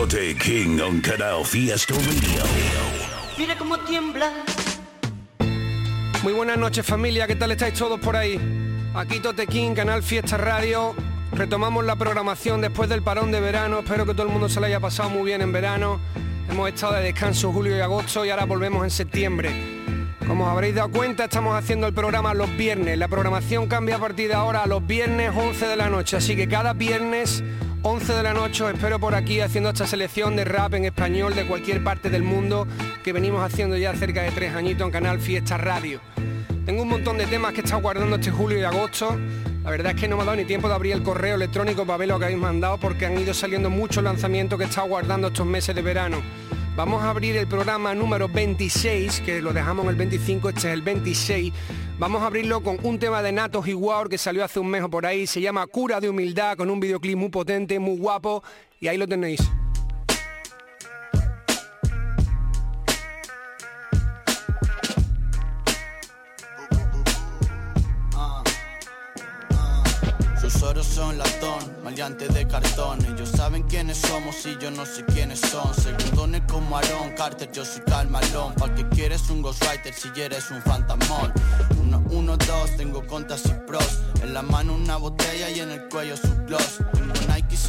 Tote King on Canal Fiesta Radio. Mira cómo tiembla. Muy buenas noches familia, ¿qué tal estáis todos por ahí? Aquí Tote King, Canal Fiesta Radio. Retomamos la programación después del parón de verano. Espero que todo el mundo se lo haya pasado muy bien en verano. Hemos estado de descanso julio y agosto y ahora volvemos en septiembre. Como os habréis dado cuenta, estamos haciendo el programa los viernes. La programación cambia a partir de ahora a los viernes 11 de la noche. Así que cada viernes 11 de la noche os espero por aquí haciendo esta selección de rap en español de cualquier parte del mundo que venimos haciendo ya cerca de tres añitos en Canal Fiesta Radio. Tengo un montón de temas que he estado guardando este julio y agosto. La verdad es que no me ha dado ni tiempo de abrir el correo electrónico para ver lo que habéis mandado porque han ido saliendo muchos lanzamientos que he estado guardando estos meses de verano. Vamos a abrir el programa número 26, que lo dejamos en el 25, este es el 26. Vamos a abrirlo con un tema de Natos y Wow que salió hace un mes o por ahí. Se llama Cura de Humildad, con un videoclip muy potente, muy guapo. Y ahí lo tenéis. Sus oros son latón, de cartón Ellos saben quiénes somos y yo no sé quiénes son. Segundones como Aaron Carter, yo soy calmalón Para que quieres un ghostwriter si eres un fantasmón. Uno, uno, dos, tengo contas y pros. En la mano una botella y en el cuello su gloss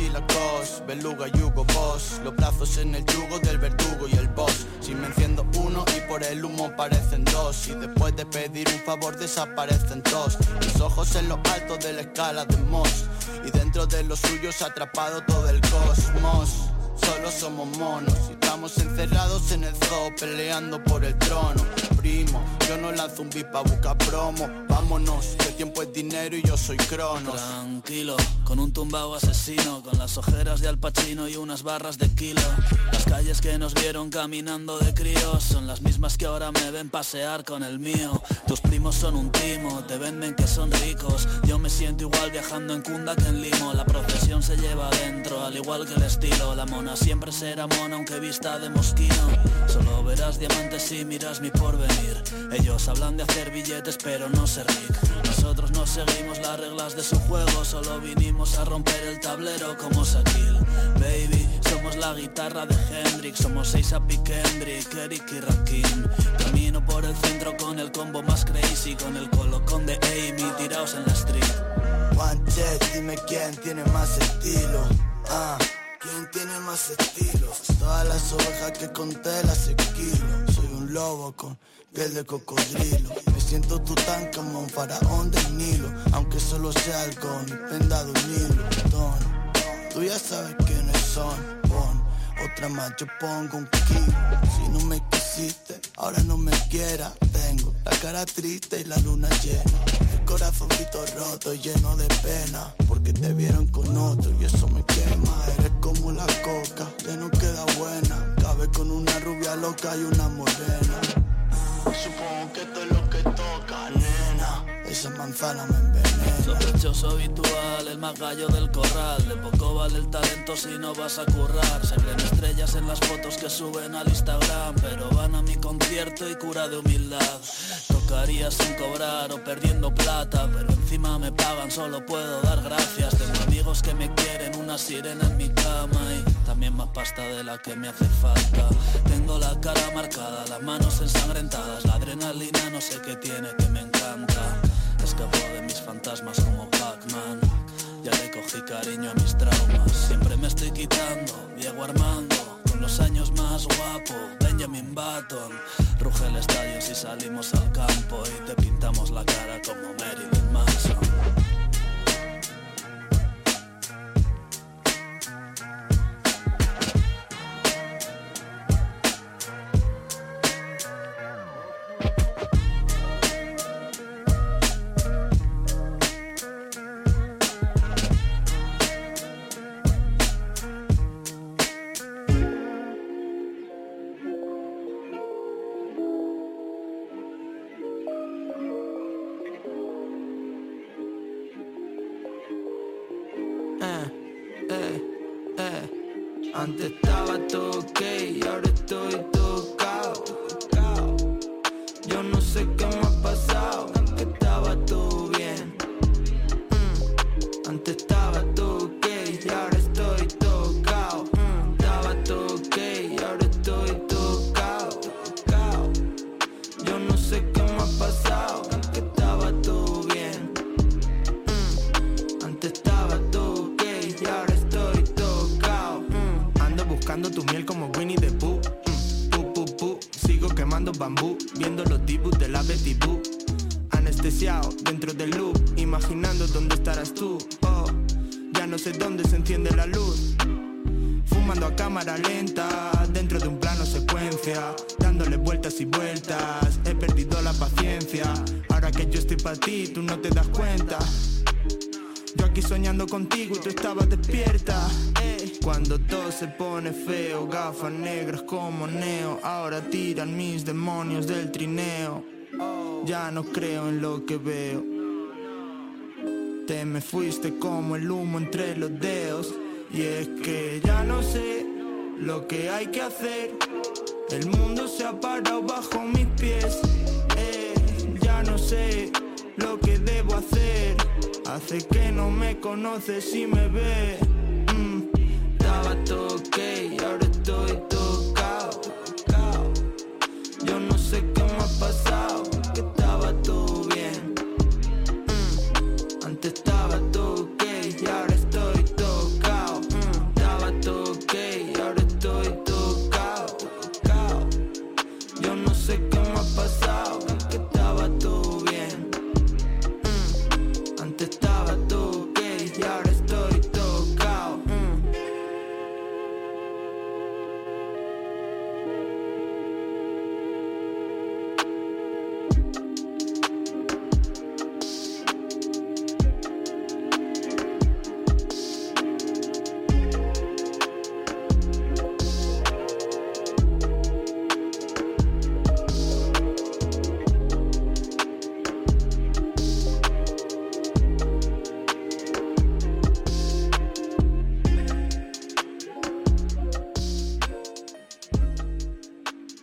y Lacoste, beluga y Hugo Boss. Los brazos en el yugo del verdugo y el boss. Si me enciendo uno y por el humo parecen dos. Y después de pedir un favor desaparecen dos Mis ojos en lo alto de la escala de Moss. Y dentro de los suyos atrapado todo el cosmos. Solo somos monos y estamos encerrados en el zoo peleando por el trono. Yo no lanzo un beat pa' buscar promo. Vámonos, que tiempo es dinero y yo soy cronos. Tranquilo, con un tumbao asesino, con las ojeras de Al Pacino y unas barras de kilo. Las calles que nos vieron caminando de críos son las mismas que ahora me ven pasear con el mío. Tus primos son un timo, te venden que son ricos. Yo me siento igual viajando en Cunda que en Limo. La procesión se lleva adentro, al igual que el estilo. La mona siempre será mona aunque vista de mosquino. Solo verás diamantes si miras mi porvenir. Ellos hablan de hacer billetes pero no ser ric. Nosotros no seguimos las reglas de su juego, solo vinimos a romper el tablero como Shaquille. Baby, somos la guitarra de Hendrix, somos seis a Kendrick, Eric y Rakim. Camino por el centro con el combo más crazy, con el colocón de Amy tirados en la street. One check, dime quién tiene más estilo. Ah, ¿quién tiene más estilo? Todas las ovejas que conté las esquilo. Soy un lobo con piel de cocodrilo. Me siento Tutankamón, faraón del Nilo. Aunque solo sea algodón y prenda de un hilo. Don, tú ya sabes quiénes son. Otra más, yo pongo un kilo. Si no me quisiste, ahora no me quieras. Tengo la cara triste y la luna llena. El corazoncito roto lleno de pena. Porque te vieron con otro y eso me quema. Eres como la coca, ya no queda buena. Cabe con una rubia loca y una morena. Supongo que esto es lo que toca, nena. Esa manzana me envenena. Sospechoso habitual, el más gallo del corral De poco vale el talento si no vas a currar Se creen estrellas en las fotos que suben al Instagram Pero van a mi concierto y cura de humildad Tocaría sin cobrar o perdiendo plata Pero encima me pagan, solo puedo dar gracias Tengo amigos que me quieren, una sirena en mi cama Y también más pasta de la que me hace falta. Tengo la cara marcada, las manos ensangrentadas La adrenalina no sé qué tiene que me encanta. Escapo de mis fantasmas como Pac-Man. Ya le cogí cariño a mis traumas. Siempre me estoy quitando, Diego Armando Con los años más guapo, Benjamin Button. Ruge el estadio si salimos al campo Y te pintamos la cara como Marilyn Manson cámara lenta, dentro de un plano secuencia, dándole vueltas y vueltas. He perdido la paciencia. Ahora que yo estoy para ti, tú no te das cuenta. Yo aquí soñando contigo y tú estabas despierta. Ey. Cuando todo se pone feo, gafas negras como neo. Ahora tiran mis demonios del trineo. Ya no creo en lo que veo. Te me fuiste como el humo entre los dedos. Y es que ya no sé lo que hay que hacer. El mundo se ha parado bajo mis pies. Eh, ya no sé lo que debo hacer. Hace que no me conoces y me ve.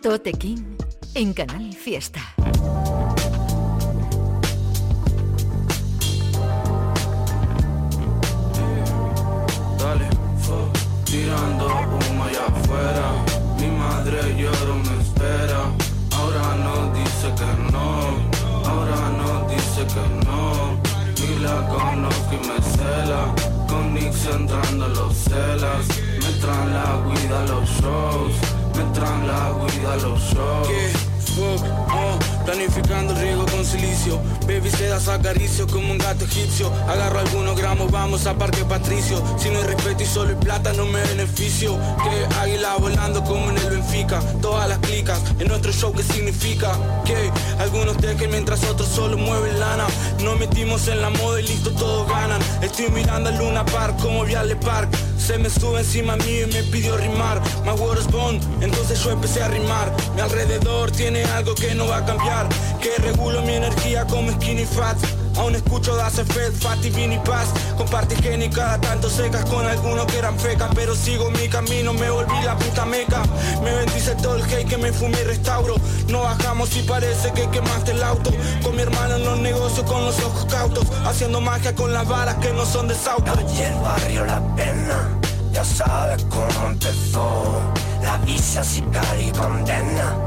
Tote en Canal Fiesta. Su acaricio como un gato egipcio. Agarro algunos gramos, vamos a Parque Patricio. Si no hay respeto y solo hay plata, no me beneficio. Que águila volando como en el Benfica. Todas las clicas en nuestro show, ¿qué significa? Que algunos tejen mientras otros solo mueven lana. Nos metimos en la moda y listo, todos ganan. Estoy mirando a Luna Park como Viale Park. Se me sube encima mío y me pidió rimar My word is entonces yo empecé a rimar Mi alrededor tiene algo que no va a cambiar Que regulo mi energía como skinny fat. Aún escucho Dace Fed, Fatty, Vini Paz. Comparte gen y cada tanto secas con algunos que eran fecas Pero sigo mi camino, me volví la puta meca. Me bendice todo el hate que me fumé y restauro. No bajamos y parece que quemaste el auto. Con mi hermano en los negocios con los ojos cautos. Haciendo magia con las balas que no son de sauto Oye el barrio la pena, ya sabes cómo empezó. La visa sicaria y condena,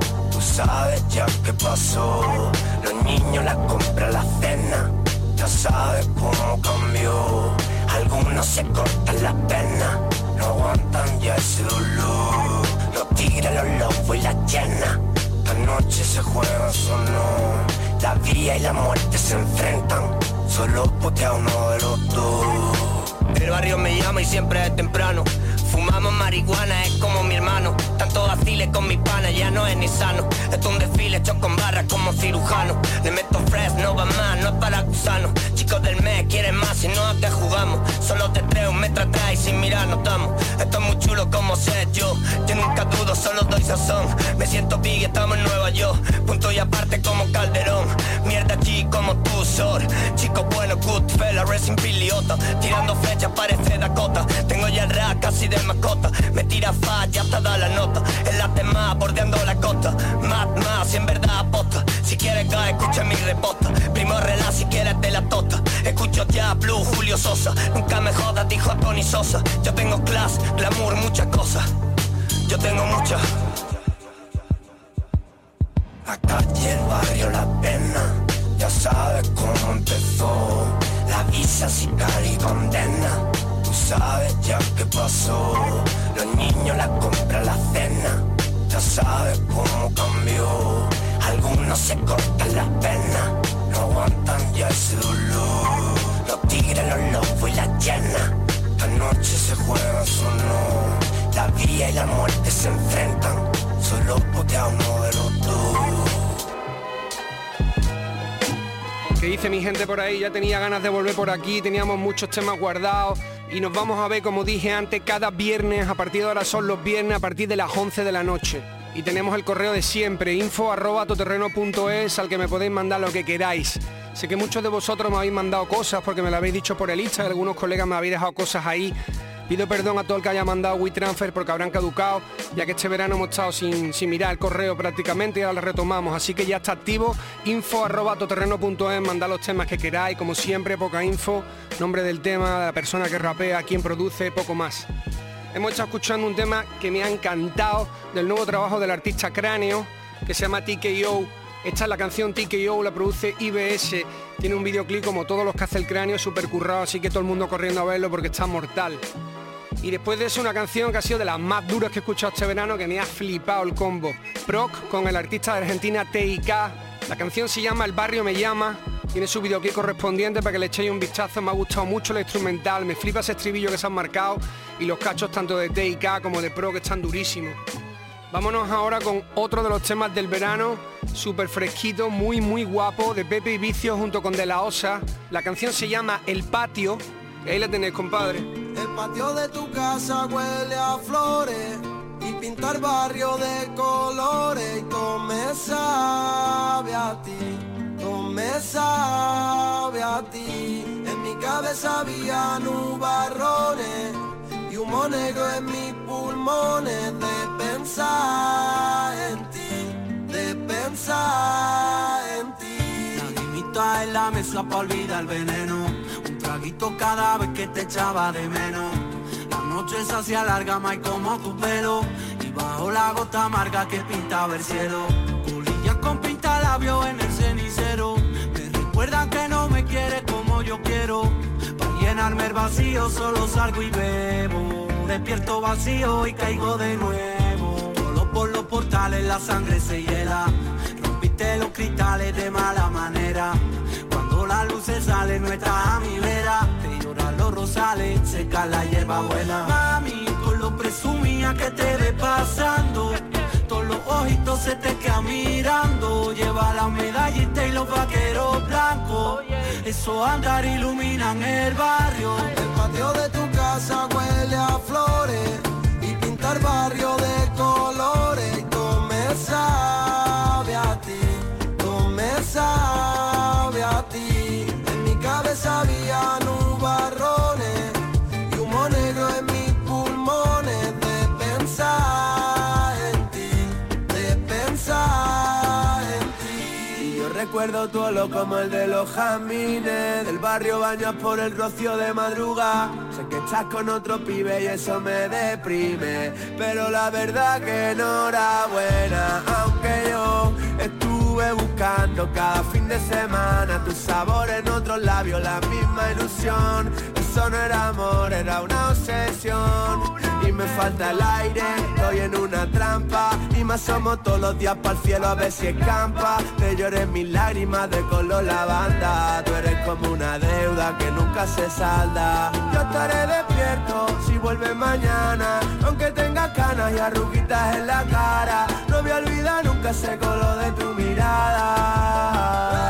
sabes ya qué pasó. Los niños la compran la cena, ya sabes cómo cambió. Algunos se cortan la pena, no aguantan ya ese dolor. Los tigres, los lobos y la llena, esta noche se juegan solo. La vida y la muerte se enfrentan, solo putea uno de los dos. El barrio me llama y siempre es temprano. Fumamos marihuana, es como mi hermano. Tanto vaciles con mis panas, ya no es ni sano. Esto es un desfile hecho con barras como cirujano. Le meto fresh, no va más, no es para gusanos. Chicos del mes quieren más y no a qué jugamos. Solo te treo atrás y sin mirar no estamos. Esto es muy chulo como sé yo. Yo nunca dudo, solo doy sazón. Me siento big, estamos en Nueva York. Punto y aparte como Calderón. Mierda allí como tú, Sor. Chico bueno, good fella, racing piliota. Tirando flechas parece Dakota. Tengo ya el rap casi de mascota. Me tira falla hasta da la nota. El late más bordeando la costa. Más, más, si en verdad aposta. Si quieres caer, escucha mi reposta. Primo relax si quieres de la tota. Escucho ya Blue, Julio Sosa. Nunca me jodas, dijo a Tony Sosa. Yo tengo class, glamour, muchas cosas. Yo tengo muchas. La calle, el barrio, la pena, ya sabes cómo empezó. La visa, sicaria y condena, tú sabes ya qué pasó. Los niños, la compra, la cena, ya sabes cómo cambió. Algunos se cortan las penas, no aguantan ya ese dolor. Los tigres, los lobos y la llena, esta noche se juega su no. La vida y la muerte se enfrentan, solo porque a uno de los dos. ¿Qué dice mi gente por ahí? Ya tenía ganas de volver por aquí, teníamos muchos temas guardados y nos vamos a ver, como dije antes, cada viernes, a partir de ahora son los viernes, a partir de las 11 de la noche. Y tenemos el correo de siempre, info arroba toterreno.es, al que me podéis mandar lo que queráis. Sé que muchos de vosotros me habéis mandado cosas porque me lo habéis dicho por el Insta, algunos colegas me habéis dejado cosas ahí. Pido perdón a todo el que haya mandado WeTransfer porque habrán caducado, ya que este verano hemos estado sin, mirar el correo prácticamente y ahora lo retomamos. Así que ya está activo, info arroba toterreno.es, mandad los temas que queráis, como siempre, poca info, nombre del tema, de la persona que rapea, quién produce, poco más. Hemos estado escuchando un tema que me ha encantado del nuevo trabajo del artista Cráneo, que se llama TKO. Esta es la canción TKO, la produce IBS. Tiene un videoclip como todos los que hace el cráneo, súper currado, así que todo el mundo corriendo a verlo porque está mortal. Y después de eso una canción que ha sido de las más duras que he escuchado este verano, que me ha flipado el combo. Proc con el artista de Argentina TIK. La canción se llama El barrio me llama. Tiene su videoclip correspondiente para que le echéis un vistazo. Me ha gustado mucho el instrumental, me flipa ese estribillo que se han marcado y los cachos tanto de TIK como de Pro que están durísimos. Vámonos ahora con otro de los temas del verano, súper fresquito, muy muy guapo, de Pepe y Vicio junto con De La Osa. La canción se llama El Patio. Ahí la tenéis, compadre. El patio de tu casa huele a flores y pintar barrio de colores y todo me sabe a ti, todo me sabe a ti. En mi cabeza había nubarrones y humo negro en mis pulmones de pensar en ti, de pensar en ti. La limita en la mesa para olvidar el veneno, un traguito cada vez que te echaba de menos. La noche se hacía larga, más como tu pelo, y bajo la gota amarga que pintaba el cielo. Colillas con pinta labios en el cenicero, me recuerdan que no me quieres como yo quiero. Llenarme el vacío solo salgo y bebo. Despierto vacío y caigo de nuevo. Solo por los portales la sangre se hiela. Rompiste los cristales de mala manera. Cuando la luz se sale no está a mi vera. Te lloran los rosales, seca la hierba buena. Mami, con lo presumía que te ve pasando. Todos los ojitos se te quedan mirando. Lleva la medallita y los vaqueros blancos. Eso andar iluminan el barrio. El patio de tu casa huele a flores y pintar barrio de colores y todo recuerdo tu olor como el de los jamines Del barrio bañas por el rocío de madruga. Sé que estás con otro pibe y eso me deprime. Pero la verdad que enhorabuena. Aunque yo estuve buscando cada fin de semana Tu sabor en otros labios, la misma ilusión Eso no era amor, era una obsesión. Y me falta el aire, estoy en una trampa. Y me asomo todos los días para el cielo a ver si escampa. Te lloré mis lágrimas de color lavanda. Tú eres como una deuda que nunca se salda. Yo estaré despierto si vuelves mañana. Aunque tenga canas y arruguitas en la cara. No voy a nunca ese color de tu mirada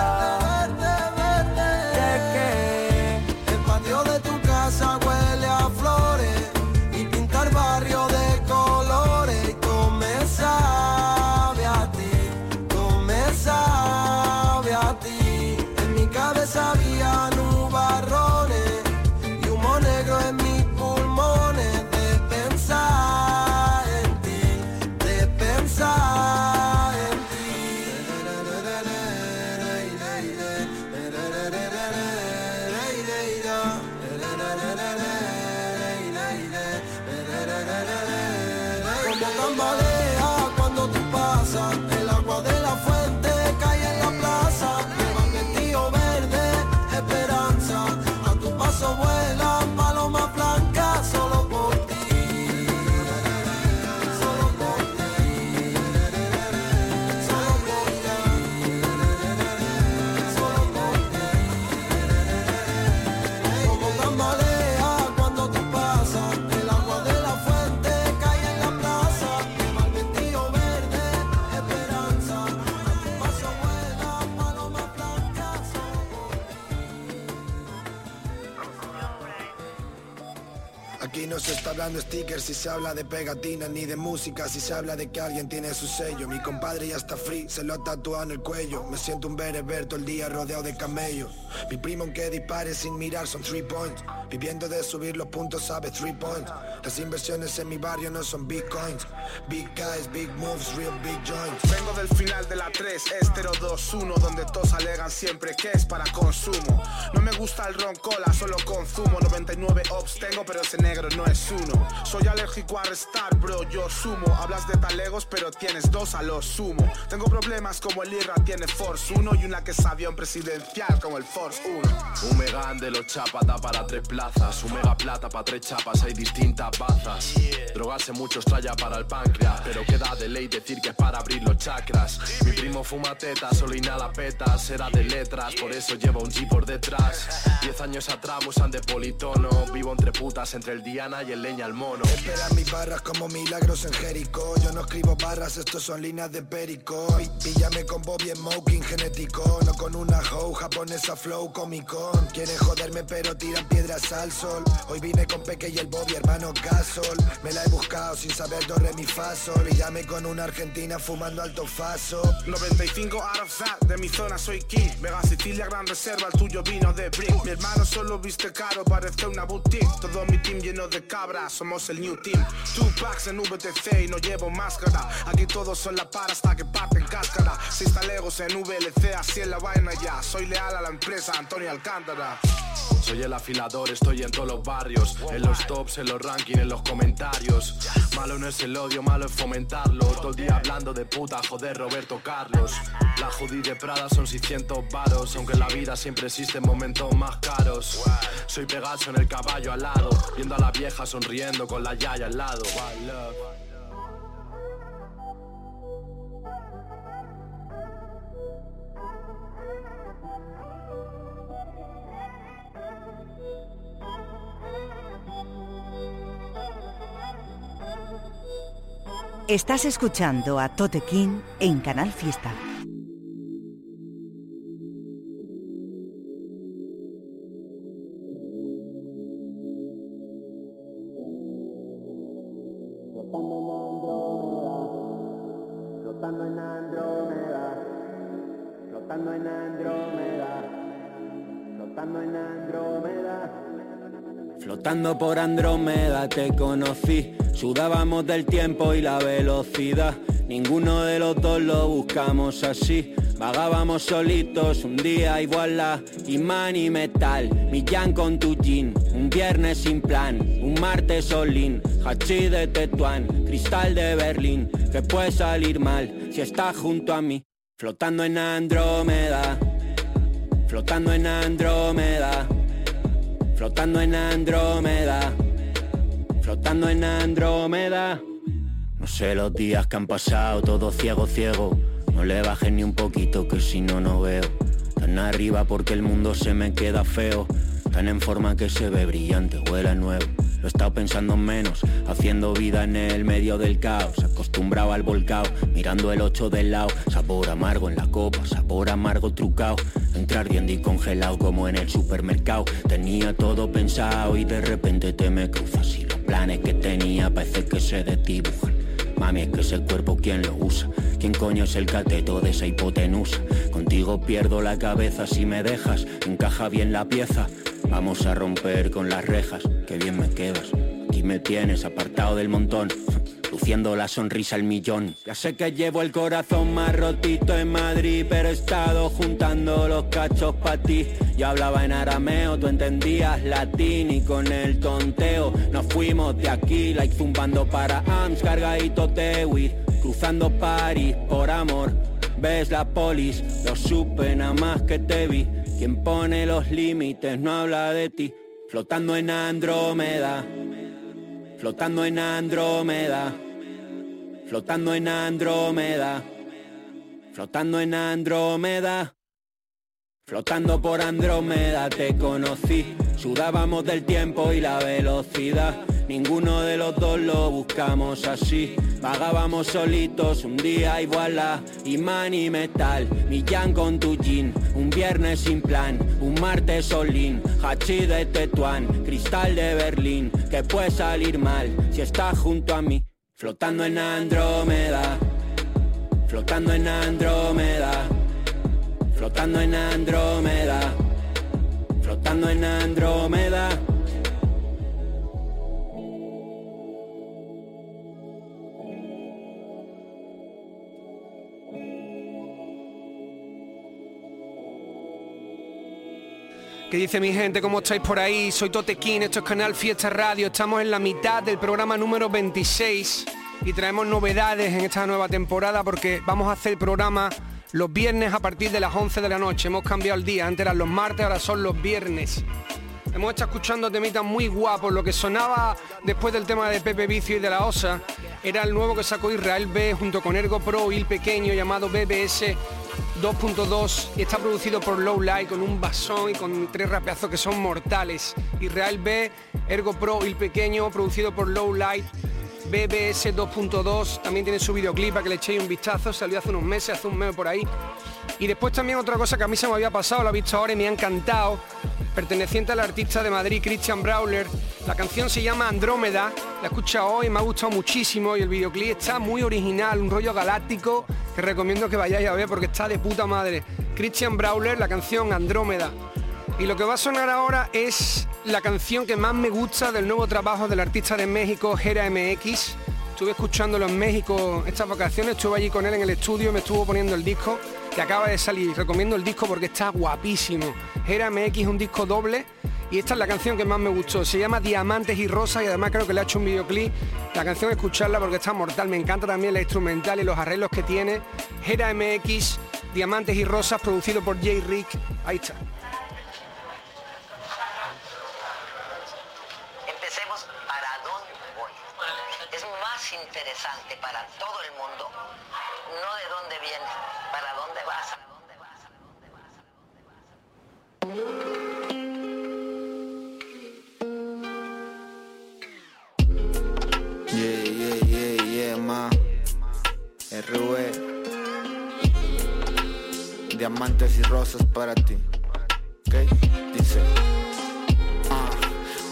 stickers si se habla de pegatinas Ni de música si se habla de que alguien tiene su sello. Mi compadre ya está free, se lo ha tatuado en el cuello. Me siento un bereber todo el día rodeado de camellos. Mi primo aunque dispare sin mirar son three points. Viviendo de subir los puntos sabe three points Las inversiones en mi barrio no son bitcoins Big guys, big moves, real big joints. Vengo del final de la 3, estero 2-1 Donde todos alegan siempre que es para consumo. No me gusta el ron cola, solo consumo. 99 ops tengo pero ese negro no es uno. Soy alérgico a restar bro, yo sumo. Hablas de talegos pero tienes dos a lo sumo. Tengo problemas como el IRA tiene Force 1 Y una que es avión presidencial como el Force 1 Un Megan de los chapata para tres plazas Un mega plata para tres chapas, hay distintas bazas. Drogarse mucho estrella para el páncreas Pero queda de ley decir que es para abrir los chakras. Mi primo fuma teta, solo inhala petas Era de letras, por eso lleva un G por detrás. Diez años atrás usan de politono Vivo entre putas, entre el Diana y el leña al mono. Espera mis barras como milagros en Jericó Yo no escribo barras, estos son líneas de perico. Píllame con Bobby Smoking genético. No con una hoe japonesa flow comicón Quieren joderme pero tiran piedras al sol. Hoy vine con Peque y el Bobby hermano Gasol. Me la he buscado sin saber do re mi fa sol Y llame con una argentina fumando alto faso. 95 out of de mi zona soy king. Vega Sicilia, gran reserva, el tuyo vino de brick Mi hermano solo viste caro, parece una boutique. Todo mi team lleno de cabras, somos el new team. Two packs en VTC y no llevo máscara. Aquí todos son la para hasta que parten cáscara. Seis talegos en VLC, así en la vaina ya. Soy leal a la empresa, Antonio Alcántara. Soy el afilador, estoy en todos los barrios. En los tops, en los rankings, en los comentarios. Malo no es el odio, malo es fomentarlo. Todo el día hablando de puta, joder Roberto Carlos. La Judy de Prada son 600 varos. Aunque en la vida siempre existen momentos más caros. Soy Pegaso en el caballo al lado Viendo a la vieja sonriendo con la yaya al lado Estás escuchando a Tote King en Canal Fiesta. Flotando en Andrómeda, flotando en Andrómeda, flotando por Andrómeda te conocí, sudábamos del tiempo y la velocidad. Ninguno de los dos lo buscamos así. Vagábamos solitos un día y voilà, imán y metal, Millán con tu jean, un viernes sin plan, un martes olín, hachi de Tetuán, cristal de Berlín, que puede salir mal si estás junto a mí, flotando en Andrómeda, flotando en Andrómeda, flotando en Andrómeda, flotando en Andrómeda. No sé los días que han pasado, todo ciego, ciego. No le bajes ni un poquito que si no, no veo. Tan arriba porque el mundo se me queda feo. Tan en forma que se ve brillante, huele a nuevo. Lo he estado pensando menos, haciendo vida en el medio del caos. Acostumbrado al volcao, mirando el ocho del lado. Sabor amargo en la copa, sabor amargo trucao. Entrar ardiendo y congelado como en el supermercado. Tenía todo pensado y de repente te me cruzas. Y los planes que tenía parece que se desdibujan. Mami, es que es el cuerpo quien lo usa. ¿Quién coño es el cateto de esa hipotenusa? Contigo pierdo la cabeza si me dejas. Encaja bien la pieza. Vamos a romper con las rejas. Qué bien me quedas. Aquí me tienes apartado del montón. Luciendo la sonrisa al millón. Ya sé que llevo el corazón más rotito en Madrid, pero he estado juntando los cachos pa' ti. Yo hablaba en arameo, tú entendías latín y con el tonteo nos fuimos de aquí, like zumbando para Ams, cargadito de cruzando París por amor. Ves la polis, lo supe nada más que te vi. Quien pone los límites no habla de ti. Flotando en Andrómeda, flotando en Andrómeda, flotando en Andrómeda, flotando en Andrómeda. Flotando por Andrómeda te conocí, Sudábamos del tiempo y la velocidad. Ninguno de los dos lo buscamos así. Vagábamos solitos un día y voilà. Imán y metal, Millán con tu jean. Un viernes sin plan, un martes solín. Hachi de Tetuán, cristal de Berlín. Que puede salir mal si estás junto a mí. Flotando en Andrómeda. Flotando en Andrómeda. Flotando en Andrómeda. Flotando en Andrómeda. ¿Qué dice mi gente? ¿Cómo estáis por ahí? Soy Totequín, esto es Canal Fiesta Radio. Estamos en la mitad del programa número 26 y traemos novedades en esta nueva temporada porque vamos a hacer el programa los viernes a partir de las 11 de la noche. Hemos cambiado el día, antes eran los martes, ahora son los viernes. Hemos estado escuchando temitas muy guapos. Lo que sonaba después del tema de Pepe Vicio y de la Osa era el nuevo que sacó Israel B junto con Ergo Pro y el pequeño llamado BBS 2.2 y está producido por Low Light con un basón y con tres rapeazos que son mortales. Israel B, Ergo Pro y el pequeño producido por Low Light. BBS 2.2 también tiene su videoclip para que le echéis un vistazo, salió hace unos meses, hace un mes por ahí. Y después también otra cosa que a mí se me había pasado, lo he visto ahora y me ha encantado, perteneciente al artista de Madrid, Christian Brawler. La canción se llama Andrómeda, la he escuchado hoy, me ha gustado muchísimo y el videoclip está muy original, un rollo galáctico que recomiendo que vayáis a ver porque está de puta madre. Christian Brawler, la canción Andrómeda. Y lo que va a sonar ahora es la canción que más me gusta del nuevo trabajo del artista de México, Jera MX. Estuve escuchándolo en México estas vacaciones, estuve allí con él en el estudio, me estuvo poniendo el disco que acaba de salir. Recomiendo el disco porque está guapísimo. Jera MX un disco doble y esta es la canción que más me gustó. Se llama Diamantes y Rosas y además creo que le ha hecho un videoclip. La canción escucharla porque está mortal. Me encanta también la instrumental y los arreglos que tiene. Jera MX, Diamantes y Rosas, producido por Jay Rick. Ahí está. Interesante para todo el mundo, no de dónde vienes, para dónde vas. Yeah, yeah, yeah, yeah, ma. RV. Diamantes y rosas para ti. ¿Ok? Dice.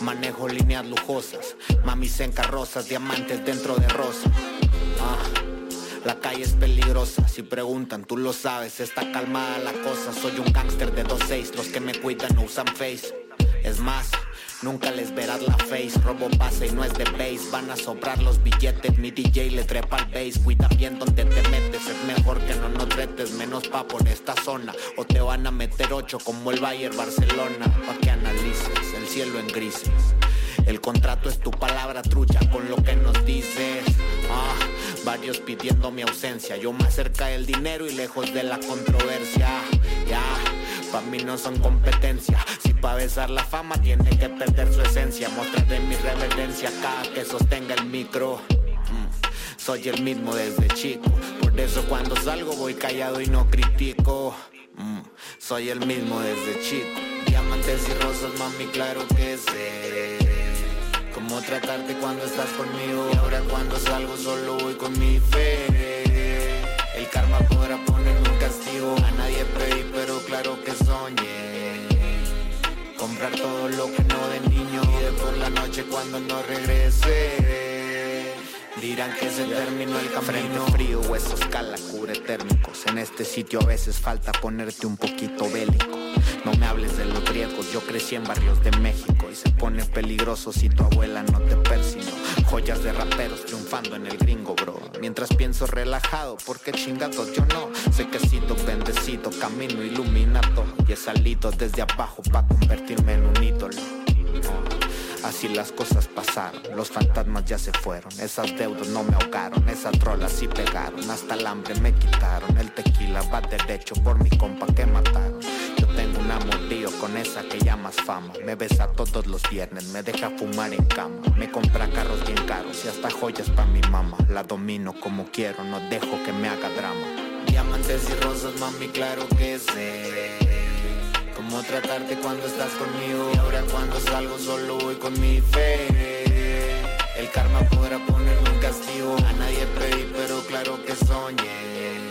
Manejo líneas lujosas. Mami en carrozas, diamantes dentro de rosa. Ah, la calle es peligrosa, si preguntan tú lo sabes, está calmada la cosa. Soy un gángster de 2-6, los que me cuidan no usan face. Es más, nunca les verás la face. Robo pase y no es de base. Van a sobrar los billetes. Mi DJ le trepa al bass. Cuida bien donde te metes. Es mejor que no nos retes. Menos pa' por esta zona. O te van a meter ocho como el Bayern Barcelona. Pa' que analices el cielo en grises. El contrato es tu palabra trucha con lo que nos dices. Ah, varios pidiendo mi ausencia. Yo más cerca del dinero y lejos de la controversia. Ya, pa' mí no son competencia. Pa' besar la fama tiene que perder su esencia. Mostraré mi reverencia cada que sostenga el micro. Mm, Soy el mismo desde chico. Por eso cuando salgo voy callado y no critico. Mm, Soy el mismo desde chico. Diamantes y rosas, mami, claro que sé. Cómo tratarte cuando estás conmigo Y ahora cuando salgo solo voy con mi fe El karma podrá poner un castigo A nadie pedí pero claro que soñé Comprar todo lo que no de niño. Y por la noche cuando no regrese Dirán que se terminó el camino. Frío, huesos cala, cubre térmicos En este sitio a veces falta ponerte un poquito bélico. No me hables de los riesgos, yo crecí en barrios de México y se pone peligroso si tu abuela no te persino. Joyas de raperos triunfando en el gringo, bro. Mientras pienso relajado, porque chingados yo no. Sé que sido bendecido, camino iluminado. Y he salido desde abajo para convertirme en un ídolo. Así las cosas pasaron, los fantasmas ya se fueron, esas deudas no me ahogaron, esas trolas sí pegaron, hasta el hambre me quitaron, el tequila va derecho por mi compa que mataron. Tengo un amorío con esa que llamas fama, me besa todos los viernes, me deja fumar en cama, me compra carros bien caros y hasta joyas pa' mi mamá, la domino como quiero, no dejo que me haga drama. Diamantes y rosas, mami, claro que sé. Cómo tratarte cuando estás conmigo y ahora cuando salgo solo voy con mi fe. El karma podrá ponerme un castigo. A nadie pedí, pero claro que soñé.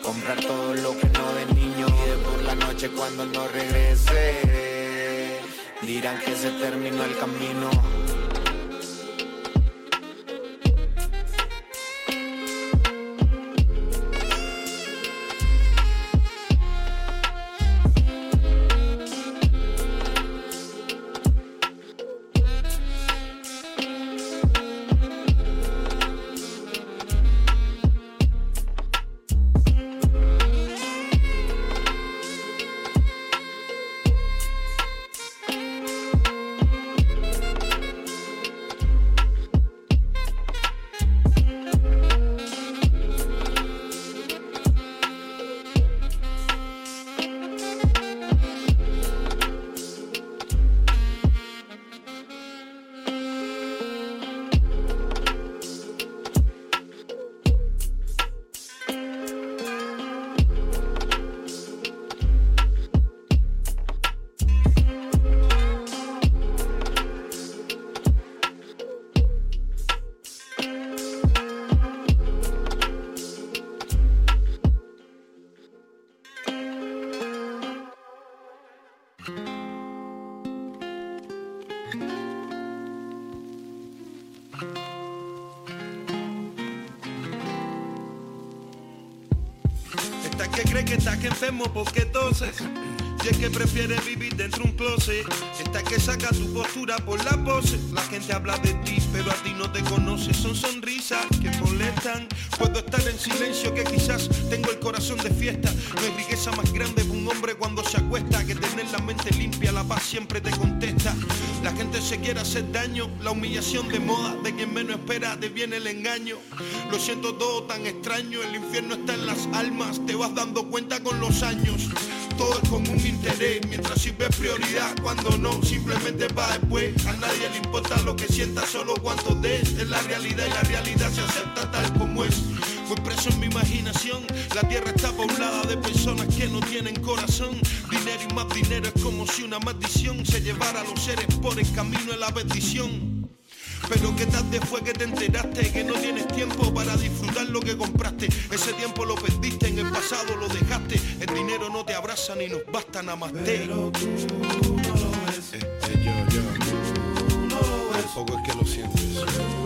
Comprar todo lo que no de por la noche cuando no regrese. Dirán que se terminó el camino. Que que porque toses. Si es que prefiere vivir dentro de un closet, está que saca tu postura por la pose. La gente habla de ti, pero a ti no te conoce. Son sonrisas que molestan. Puedo estar en silencio, que quizás tengo el corazón de fiesta. No hay riqueza más grande para un hombre cuando se acuesta que tener la mente limpia. La paz siempre te contesta. Gente se quiere hacer daño, la humillación de moda. De quien menos espera, te viene el engaño. Lo siento todo tan extraño, el infierno está en las almas. Te vas dando cuenta con los años. Todo es con un interés, mientras sirve prioridad, cuando no, simplemente va después. A nadie le importa lo que sienta, solo cuánto des. Es la realidad y la realidad se acepta tal como es. Fui preso en mi imaginación, la tierra está poblada de personas que no tienen corazón. Dinero y más dinero es como si una maldición se llevara a los seres por el camino de la bendición. Pero qué tarde fue que te enteraste que no tienes tiempo para disfrutar lo que compraste. Ese tiempo lo perdiste, en el pasado lo dejaste. El dinero no te abraza ni nos basta nada más. Pero tú no lo ves. Eh, eh, yo, yo. no lo ves. Tampoco es que lo sientes.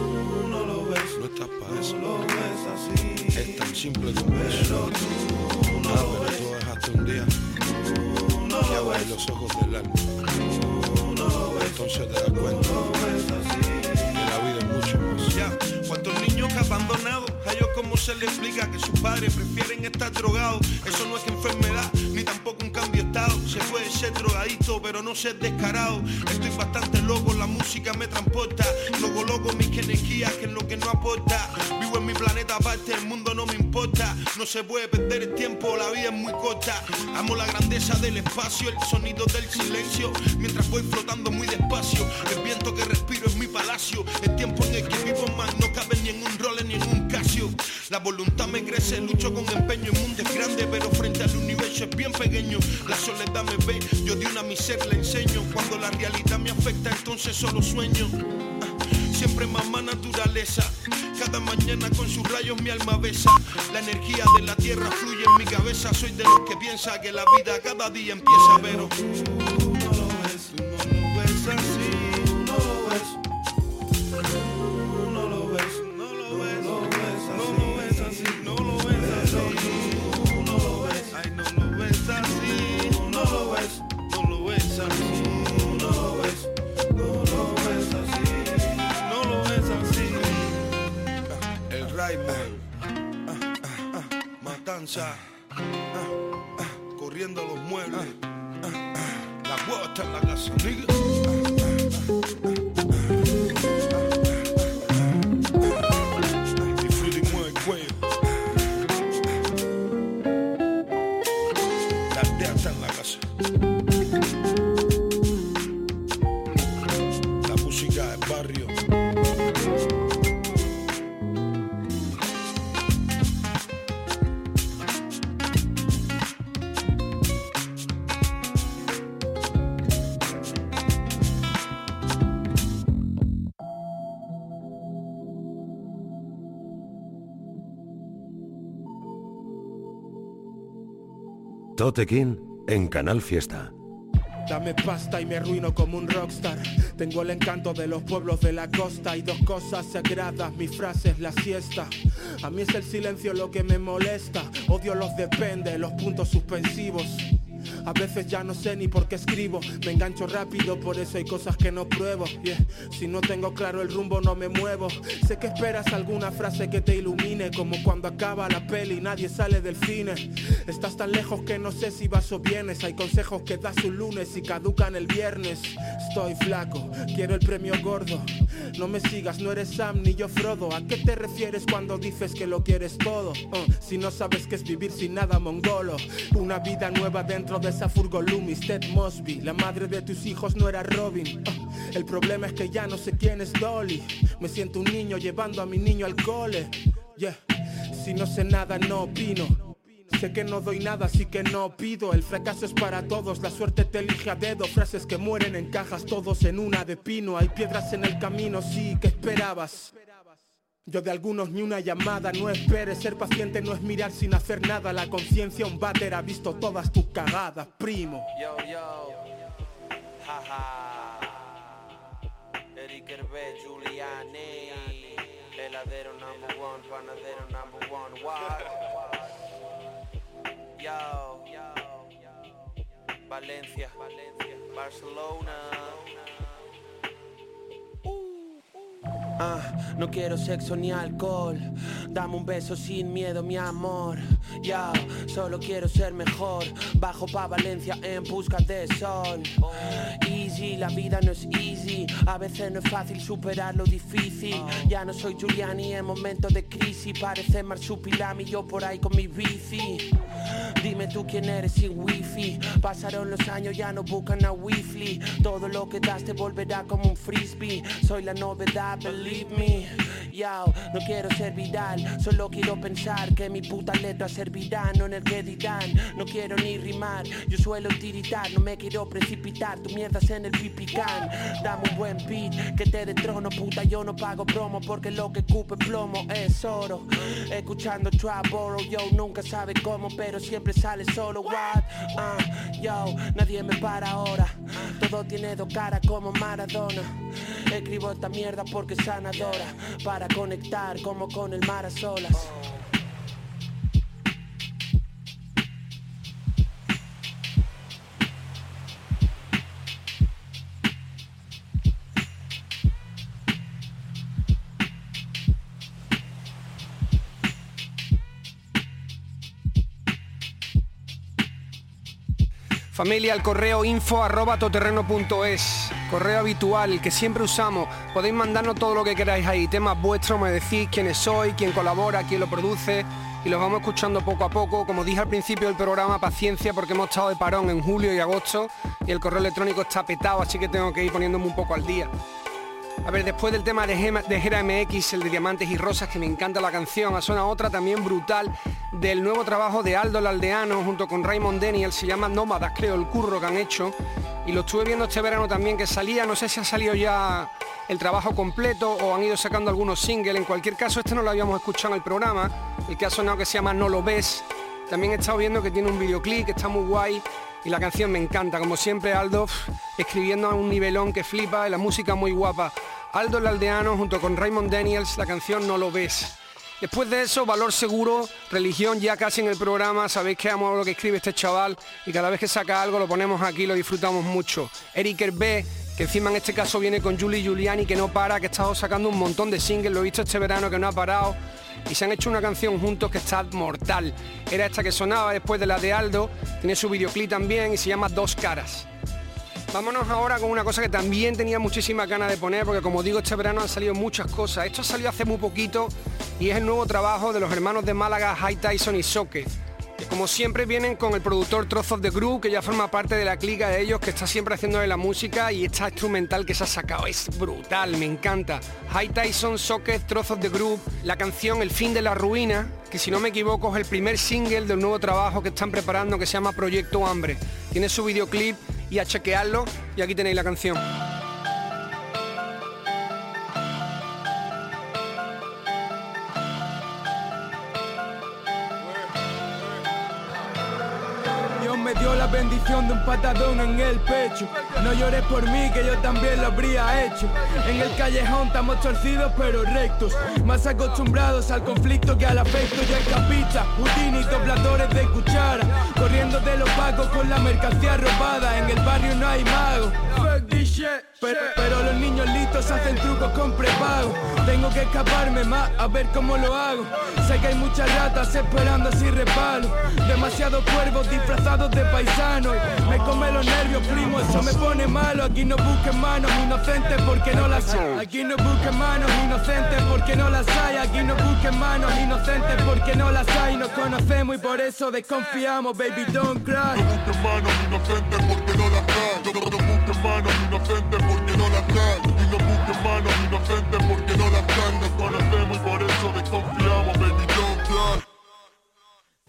No. No estás para eso. No ves así. Es tan simple como eso. Tú no lo pero tú dejaste un día no ves. los ojos del alma. No. Entonces te das cuenta No que la vida es mucho más. Ya, cuántos niños que abandonados, a ellos cómo se les explica que sus padres prefieren estar drogados. Eso no es enfermedad, tampoco un cambio estado. Se puede ser drogadito, pero no ser descarado. Estoy bastante loco, la música me transporta. No coloco mis energías, que es lo que no aporta. Vivo en mi planeta aparte, el mundo no me importa. No se puede perder el tiempo, la vida es muy corta. Amo la grandeza del espacio, el sonido del silencio. Mientras voy flotando muy despacio, el viento que respiro es mi palacio. El tiempo en el que vivo más no cabe ni en un role ni en. La voluntad me crece, lucho con empeño. El mundo es grande, pero frente al universo es bien pequeño. La soledad me ve, yo de una miseria le enseño. Cuando la realidad me afecta, entonces solo sueño. Ah, Siempre mamá naturaleza. Cada mañana con sus rayos mi alma besa. La energía de la tierra fluye en mi cabeza. Soy de los que piensa que la vida cada día empieza, pero Tote King en Canal Fiesta. Dame pasta y me arruino como un rockstar. Tengo el encanto de los pueblos de la costa y dos cosas sagradas, mi frase es la siesta. A mí es el silencio lo que me molesta. Odio los depende, los puntos suspensivos. A veces ya no sé ni por qué escribo, me engancho rápido, por eso hay cosas que no pruebo. Si no tengo claro el rumbo no me muevo. Sé que esperas alguna frase que te ilumine, como cuando acaba la peli y nadie sale del cine. Estás tan lejos que no sé si vas o vienes. Hay consejos que das un lunes y caducan el viernes. Estoy flaco, quiero el premio gordo. No me sigas, no eres Sam ni yo Frodo. ¿A qué te refieres cuando dices que lo quieres todo? Uh, si no sabes qué es vivir sin nada mongolo. Una vida nueva dentro de esa furgo Loomis, Ted Mosby. La madre de tus hijos no era Robin. Uh, el problema es que ya no sé quién es Dolly. Me siento un niño llevando a mi niño al cole. Yeah. Si no sé nada, no opino. Sé que no doy nada, así que no pido. El fracaso es para todos, la suerte te elige a dedo. Frases que mueren en cajas, todos en una de pino. Hay piedras en el camino, sí, ¿qué esperabas? Yo de algunos ni una llamada, no esperes, ser paciente no es mirar sin hacer nada. La conciencia un váter ha visto todas tus cagadas, primo. Yo, yo, jaja. Eric Hervé, Giuliani. Heladero number one, panadero number one, what? Yo, Valencia, Barcelona. Ah, no quiero sexo ni alcohol. Dame un beso sin miedo, mi amor. Ya, solo quiero ser mejor. Bajo pa' Valencia en busca de sol. Easy, la vida no es easy. A veces no es fácil superar lo difícil. Ya no soy Giuliani en momentos de crisis. Parece Marsupilami, yo por ahí con mi bici. Dime tú quién eres sin wifi. Pasaron los años, ya no buscan a wifi. Todo lo que das te volverá como un frisbee. Soy la novedad, believe me. Yo, no quiero ser viral, solo quiero pensar que mi puta letra servirá, no en el que dirán. No quiero ni rimar, yo suelo tiritar, no me quiero precipitar. Tu mierdas en el pipicán. Dame un buen beat que te dé trono, puta. Yo no pago promo porque lo que cupe plomo es oro. Escuchando trap borrow, yo nunca sabe cómo, pero siempre sale solo. What? Ah, yo, nadie me para ahora. Todo tiene dos caras como Maradona. Escribo esta mierda porque sanadora. Para conectar como con el mar a solas. Familia, el correo info arroba toterreno.es, correo habitual, el que siempre usamos. Podéis mandarnos todo lo que queráis ahí, temas vuestros, me decís quiénes sois, quién colabora, quién lo produce y los vamos escuchando poco a poco. Como dije al principio del programa, paciencia porque hemos estado de parón en julio y agosto y el correo electrónico está petado, así que tengo que ir poniéndome un poco al día. A ver, después del tema de, Gera MX, el de Diamantes y Rosas, que me encanta la canción, a suena otra también brutal del nuevo trabajo de Aldo el Aldeano junto con Raymond Daniel, se llama Nómadas, creo, el curro que han hecho. Y lo estuve viendo este verano también que salía, no sé si ha salido ya el trabajo completo o han ido sacando algunos singles. En cualquier caso, este no lo habíamos escuchado en el programa, el que ha sonado que se llama No lo ves. También he estado viendo que tiene un videoclip que está muy guay y la canción me encanta. Como siempre, Aldo escribiendo a un nivelón que flipa y la música muy guapa. Aldo el Aldeano junto con Raymond Daniels, la canción No lo ves. Después de eso, valor seguro, religión ya casi en el programa, sabéis que amo lo que escribe este chaval y cada vez que saca algo lo ponemos aquí, lo disfrutamos mucho. Eric Hervé, que encima en este caso viene con Julie Giuliani, que no para, que ha estado sacando un montón de singles, lo he visto este verano que no ha parado y se han hecho una canción juntos que está mortal. Era esta que sonaba después de la de Aldo, tiene su videoclip también y se llama Dos Caras. Vámonos ahora con una cosa que también tenía muchísima ganas de poner, porque como digo, este verano han salido muchas cosas. Esto salió hace muy poquito y es el nuevo trabajo de los hermanos de Málaga, High Tyson y Soque. Como siempre vienen con el productor Trozos de Group, que ya forma parte de la clica de ellos, que está siempre haciendo de la música y esta instrumental que se ha sacado es brutal, me encanta. High Tyson, Socket, Trozos de Group, la canción El fin de la ruina, que si no me equivoco es el primer single del nuevo trabajo que están preparando que se llama Proyecto Hambre. Tiene su videoclip y a chequearlo y aquí tenéis la canción. Patadón en el pecho. No llores por mí, que yo también lo habría hecho. En el callejón estamos torcidos pero rectos. Más acostumbrados al conflicto que al afecto. Y el capita, Houdini, dobladores de cuchara. Corriendo de los pagos con la mercancía robada. En el barrio no hay mago. Pero, pero los niños listos hacen trucos con prepago. Tengo que escaparme más a ver cómo lo hago. Sé que hay muchas ratas esperando así repalo. Demasiados cuervos disfrazados de paisanos. Me come los nervios, primo, eso me pone malo. Aquí no busquen manos inocentes porque no las hay. Aquí no busquen manos inocentes porque no las hay. Aquí no busquen manos inocentes porque no las hay. Nos conocemos y por eso desconfiamos, baby, don't cry. No busquen manos inocentes porque no las hay. Manos inocentes porque no las hay. Y no busquen manos inocentes porque no las hay. Nos y por eso desconfiamos, baby.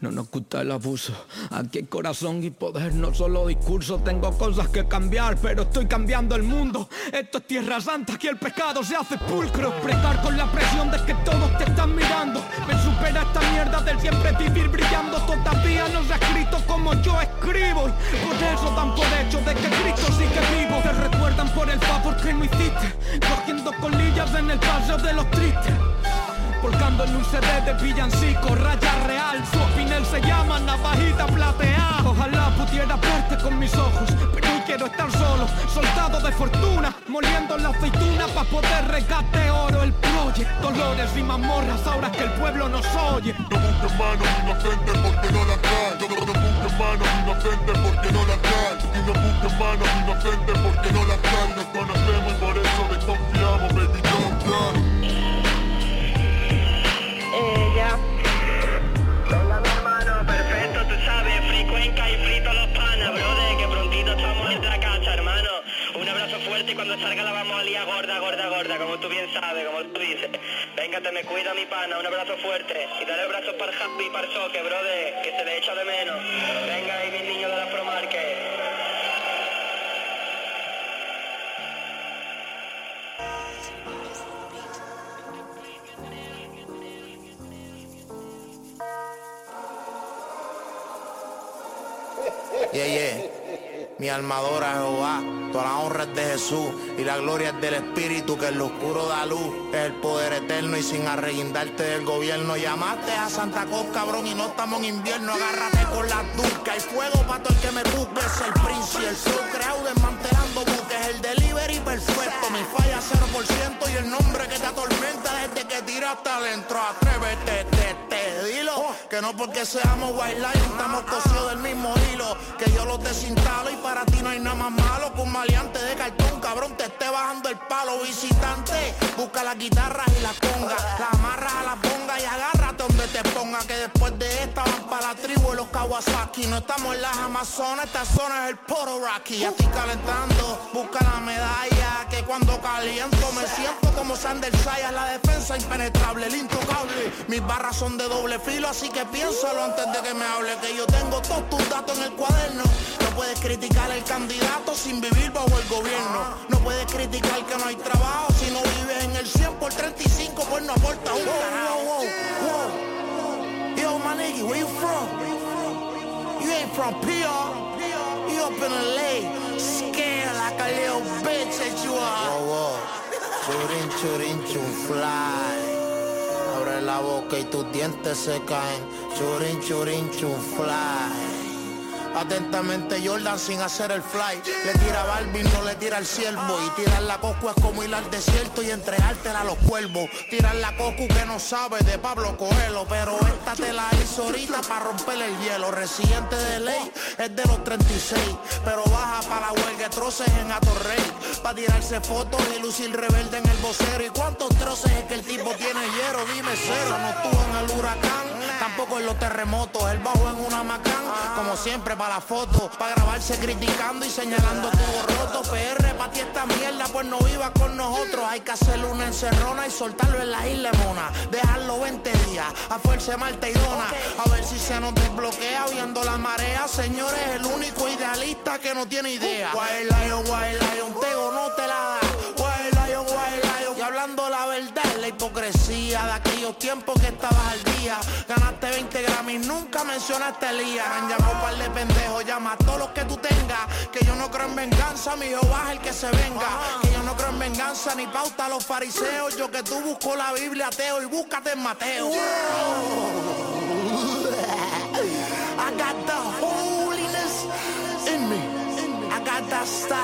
No nos gusta el abuso. Aquí hay corazón y poder, no solo discurso. Tengo cosas que cambiar, pero estoy cambiando el mundo. Esto es tierra santa, aquí el pecado se hace pulcro. Prestar con la presión de que todos te están mirando. Me supera esta mierda del siempre vivir brillando. Todavía no se ha escrito como yo escribo. Por eso dan por hecho de que Cristo paseo de los tristes. Volcando en un CD de villancico, raya real Su opinel se llama navajita plateada Ojalá pudiera verte con mis ojos Pero hoy quiero estar solo, soldado de fortuna Moliendo la aceituna pa' poder regate oro El proyecto, dolores y mazmorras Ahora que el pueblo nos oye No busquen manos inocentes porque no las. No, no, no manos inocentes porque no. Y no busquen manos inocentes porque no. Nos conocemos y por eso desconfiamos, baby, don't. Ella. Venga, cuando salga la vamos a liar gorda, gorda, gorda, como tú bien sabes, como tú dices. Venga, te me cuida mi pana, un abrazo fuerte. Y dale abrazos para el Happy y para el Soque, brother, que se le echa de menos. Venga ahí, mis niños de la Promarket. Yeah, yeah. Mi almadora Jehová, toda la honra es de Jesús y la gloria es del Espíritu que en lo oscuro da luz. Es el poder eterno y sin arreguindarte del gobierno. Llamaste a Santa Cruz, cabrón, y no estamos en invierno. Agárrate con la turca y fuego para todo el que me busque. Es el príncipe, el flow creado desmantelando buques. El delivery perfecto, mi falla 0% y el nombre que te atormenta desde que tiraste adentro. Atrévete, Que no porque seamos white line, estamos cosidos del mismo hilo. Que yo los desinstalo y para ti no hay nada más malo que un maleante de cartón, cabrón, te esté bajando el palo. Visitante, busca las guitarras y las congas. La amarras a la ponga y agárrate donde te ponga. Que Kawasaki. No estamos en las Amazonas, esta zona es el Poro Rocky. Estoy calentando, busca la medalla. Que cuando caliento me siento como Sander Sayas. La defensa impenetrable, el intocable. Mis barras son de doble filo, así que piénsalo antes de que me hable. Que yo tengo todos tus datos en el cuaderno. No puedes criticar al candidato sin vivir bajo el gobierno. No puedes criticar que no hay trabajo si no vives en el 100 por 35, pues no aporta un carajo. Yo, where you from? You ain't from PR. You up in LA, scared like a little bitch that you are. Wow, wow. Churin, churin, chun fly. Abre la boca y tus dientes se caen. Churin, churin, chun fly. Atentamente Jordan sin hacer el fly Le tira a no le tira al ciervo Y tirar la coco es como ir al desierto y entregártela a los cuervos. Tirar la coco que no sabe de Pablo Coelho Pero esta te la hizo ahorita para romper el hielo. Residente de ley es de los 36 Pero baja para la huelga troces en Atorrey Pa' tirarse fotos y lucir rebelde en el vocero. ¿Y cuántos troces es que el tipo tiene hierro? Dime cero, no estuvo en el huracán Tampoco en los terremotos, él bajó en una macán Como siempre para la foto, para grabarse criticando y señalando todo roto. PR pa' ti esta mierda, pues no viva con nosotros. Hay que hacerle una encerrona y soltarlo en la isla mona. Dejarlo 20 días, a fuerza de Marta y Dona. A ver si se nos desbloquea viendo la marea. Señores, el único idealista que no tiene idea. Wild Lion, Wild Lion, Tego no te la da. Wild Lion, Wild Lion. Y hablando la verdad, la hipocresía de aquellos tiempos que estabas al día Ganaste 20 Grammys, nunca mencionaste a Elías. Han llamado un par de pendejos, llama a todos los que tú tengas. Que yo no creo en venganza, mi Jehová es el que se venga. Que yo no creo en venganza ni pauta a los fariseos. Yo que tú busco la Biblia, ateo, y búscate en Mateo. I got the holiness in me. I got that style.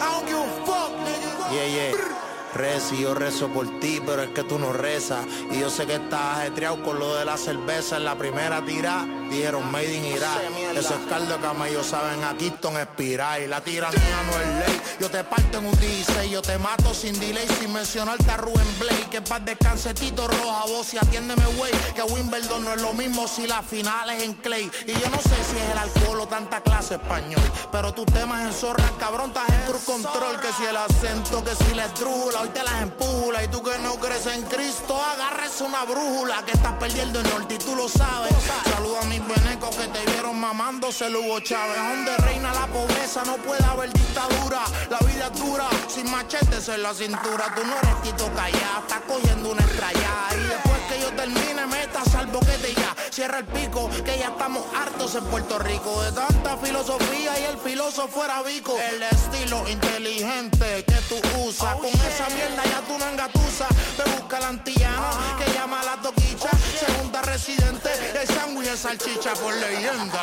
I don't give a fuck, nigga. Yeah, yeah. Reza y yo rezo por ti, pero es que tú no rezas. Y yo sé que estás ajetreado con lo de la cerveza en la primera tira. Dijeron Made in Irak. Eso es caldo de camello, saben, aquí Kingston espiral. Y la tiranía no es ley. Yo te parto en un 16, yo te mato sin delay, sin mencionarte a Rubén Blake. Que paz descanse Tito Roja, vos y atiéndeme, güey. Que Wimbledon no es lo mismo si la final es en Clay. Y yo no sé si es el alcohol o tanta clase español. Pero tus temas en zorra, cabrón, estás en cruz control. Que si el acento, que si la estrula, hoy te las empula. Y tú que no crees en Cristo, agarres una brújula. Que estás perdiendo el norte y tú lo sabes. Saluda a mis venecos que te vieron mamándose el Hugo Chávez. Donde reina la pobreza, no puede haber dictadura. La vida es dura, sin machetes en la cintura. Tú no eres Tito Callá, estás cogiendo una estrella. Y después que yo termine, meta salvo que te ya. Cierra el pico, que ya estamos hartos en Puerto Rico. De tanta filosofía y el filósofo era bico. El estilo inteligente que tú usas. Con esa mierda ya tú no engatusa. Te busca la antillana, que llama a la toquicha. Segunda residente, el sándwich de salchicha por leyenda.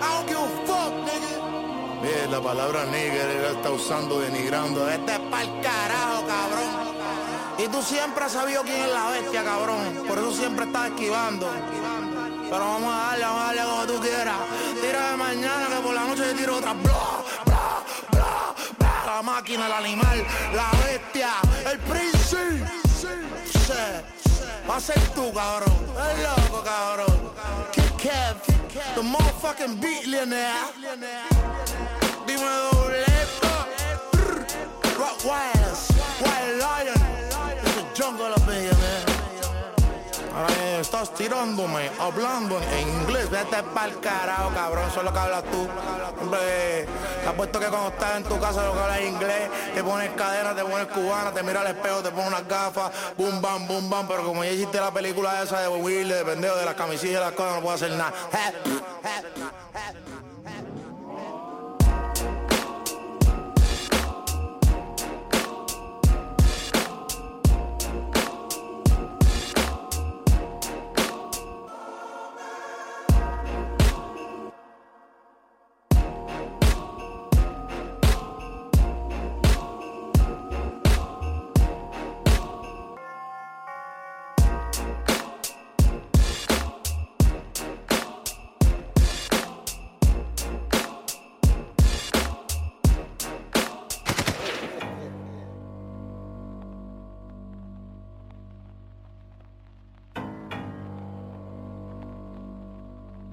I don't give a fuck, nigga. Bien, la palabra nigger él está usando, denigrando. Este es pa'l carajo, cabrón. Y tú siempre has sabido quién es la bestia, cabrón. Por eso siempre estás esquivando. Pero vamos a darle, vamos a darle como tú quieras. Tira de mañana que por la noche te tiro otra. La máquina, el animal, la bestia, el príncipe. Va a ser tú, cabrón. Es loco, cabrón. Kid Kev, the motherfucking billionaire. Dime doble Rottweilers, Wild Lion. It's a jungle up in here. Eh, estás tirándome, hablando en inglés. Vete pa'l carajo, cabrón. Eso es lo que hablas tú. Hombre, te apuesto que cuando estás en tu casa lo que hablas en inglés, te pones cadena, te pones cubana, te miras al espejo, te pones unas gafas, boom, bam, boom, bam. Pero como ya hiciste la película esa de Will, de pendejo, de las camisillas y las cosas, no puedo hacer nada.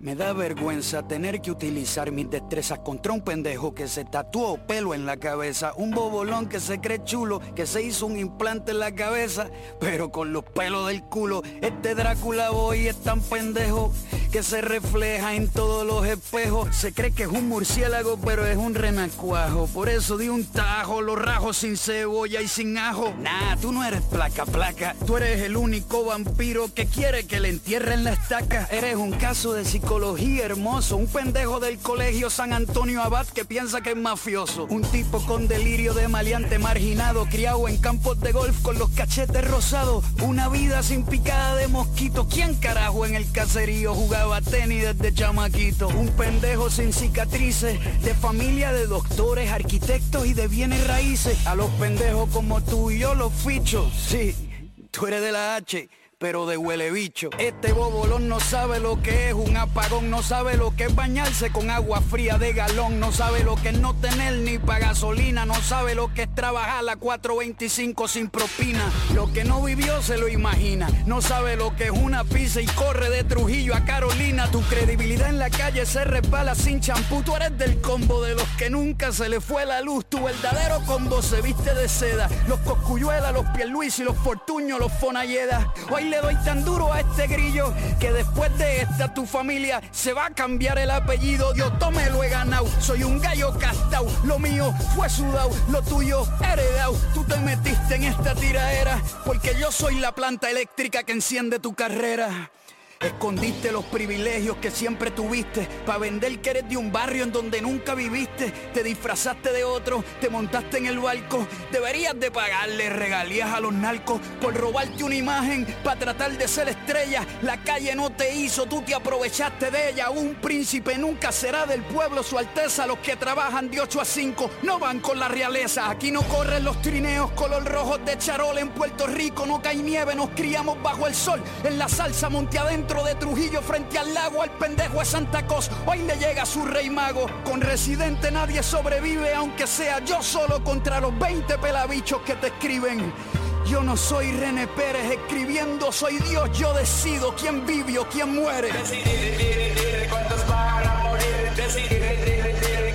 Me da vergüenza tener que utilizar mis destrezas contra un pendejo que se tatuó pelo en la cabeza, un bobolón que se cree chulo, que se hizo un implante en la cabeza, pero con los pelos del culo. Este Drácula hoy es tan pendejo que se refleja en todos los espejos. Se cree que es un murciélago, pero es un renacuajo. Por eso di un tajo, los rajos sin cebolla y sin ajo. Nah, tú no eres placa placa. Tú eres el único vampiro que quiere que le entierren la estaca. Eres un caso de psicología psicología hermoso. Un pendejo del colegio San Antonio Abad que piensa que es mafioso. Un tipo con delirio de maleante marginado, criado en campos de golf con los cachetes rosados. Una vida sin picada de mosquito. ¿Quién carajo en el caserío jugaba tenis desde chamaquito? Un pendejo sin cicatrices, de familia de doctores, arquitectos y de bienes raíces. A los pendejos como tú y yo los ficho. Sí, tú eres de la H pero de huele bicho. Este bobolón no sabe lo que es un apagón, no sabe lo que es bañarse con agua fría de galón, no sabe lo que es no tener ni pa' gasolina, no sabe lo que es trabajar la 425 sin propina. Lo que no vivió se lo imagina, no sabe lo que es una pizza y corre de Trujillo a Carolina. Tu credibilidad en la calle se resbala sin champú, tú eres del combo de los que nunca se le fue la luz. Tu verdadero combo se viste de seda, los coscuyuelas, los Luis y los fortuños, los fonalledas. Oye, le doy tan duro a este grillo que después de esta tu familia se va a cambiar el apellido. Yo tome lo he ganado, soy un gallo castao. Lo mío fue sudado, lo tuyo heredado. Tú te metiste en esta tiraera porque yo soy la planta eléctrica que enciende tu carrera. Escondiste los privilegios que siempre tuviste para vender que eres de un barrio en donde nunca viviste. Te disfrazaste de otro, te montaste en el barco. Deberías de pagarle regalías a los narcos por robarte una imagen para tratar de ser estrella. La calle no te hizo, tú te aprovechaste de ella. Un príncipe nunca será del pueblo, su alteza. Los que trabajan de 8 a 5 no van con la realeza. Aquí no corren los trineos color rojo de charol en Puerto Rico. No cae nieve, nos criamos bajo el sol. En la salsa monte adentro de Trujillo frente al lago, al pendejo de Santa Cos. Hoy le llega su rey mago. Con residente nadie sobrevive, aunque sea yo solo contra los 20 pelabichos que te escriben. Yo no soy René Pérez escribiendo, soy Dios, yo decido quién vive o quién muere. Decidir cuántos van a morir, decidir quiénes van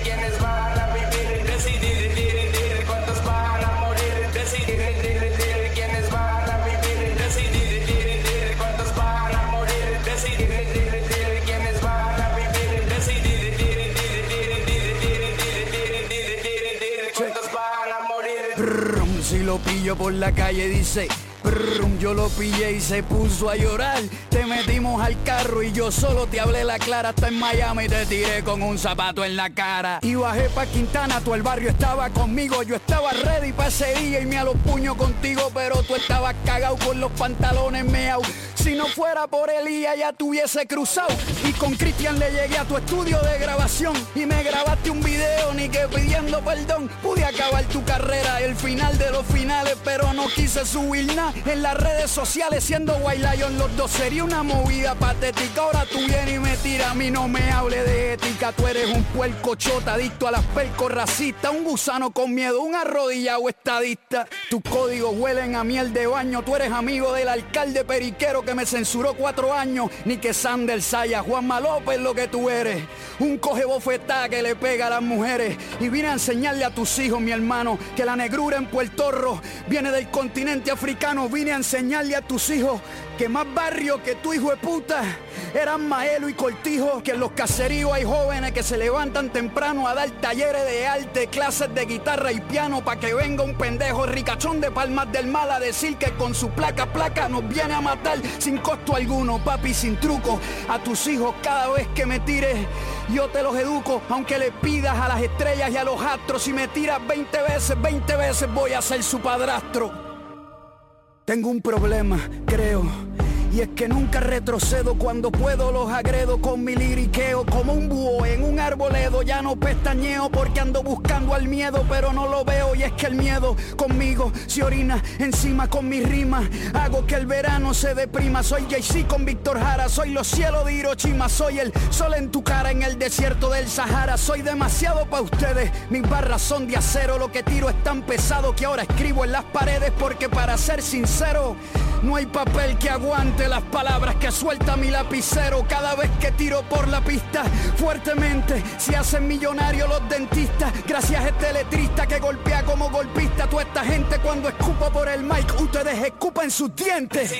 lo pillo por la calle dice yo lo pillé y se puso a llorar Metimos al carro y yo solo te hablé la clara Hasta en Miami te tiré con un zapato en la cara. Y bajé pa' Quintana, tú el barrio estaba conmigo Yo estaba ready pa' ese día y me a los puños contigo Pero tú estabas cagado con los pantalones meao. Si no fuera por Elías ya te hubiese cruzado Y con Cristian le llegué a tu estudio de grabación Y me grabaste un video ni que pidiendo perdón. Pude acabar tu carrera, el final de los finales Pero no quise subir nada en las redes sociales Siendo White Lion los dos sería una movida patética Ahora tú vienes y me tira, a mí no me hable de ética Tú eres un puerco chota, adicto a las percos racistas Un gusano con miedo, un arrodillado estadista Tus códigos huelen a miel de baño Tú eres amigo del alcalde periquero que me censuró cuatro años, ni que Sander Saya, Juanma López lo que tú eres. Un coge bofetada que le pega a las mujeres. Y vine a enseñarle a tus hijos, mi hermano, que la negrura en Puerto Rico viene del continente africano. Vine a enseñarle a tus hijos que más barrio que tu hijo de puta eran Maelo y Cortijo, que en los caseríos hay jóvenes que se levantan temprano a dar talleres de arte, clases de guitarra y piano para que venga un pendejo ricachón de Palmas del Mal a decir que con su placa placa nos viene a matar sin costo alguno, papi, sin truco. A tus hijos cada vez que me tires, yo te los educo, aunque le pidas a las estrellas y a los astros, si me tiras 20 veces, 20 veces voy a ser su padrastro. Tengo un problema, creo. Y es que nunca retrocedo cuando puedo los agredo con mi liriqueo como un búho en un arboledo ya no pestañeo porque ando buscando al miedo pero no lo veo y es que el miedo conmigo se orina encima con mis rimas hago que el verano se deprima. Soy Jay-Z con Víctor Jara soy los cielos de Hiroshima. Soy el sol en tu cara en el desierto del Sahara. Soy demasiado para ustedes mis barras son de acero. Lo que tiro es tan pesado que ahora escribo en las paredes porque para ser sincero no hay papel que aguante las palabras que suelta mi lapicero cada vez que tiro por la pista fuertemente. Se hacen millonarios los dentistas, gracias a este letrista que golpea como golpista. Toda esta gente cuando escupa por el mic, ustedes escupan sus dientes.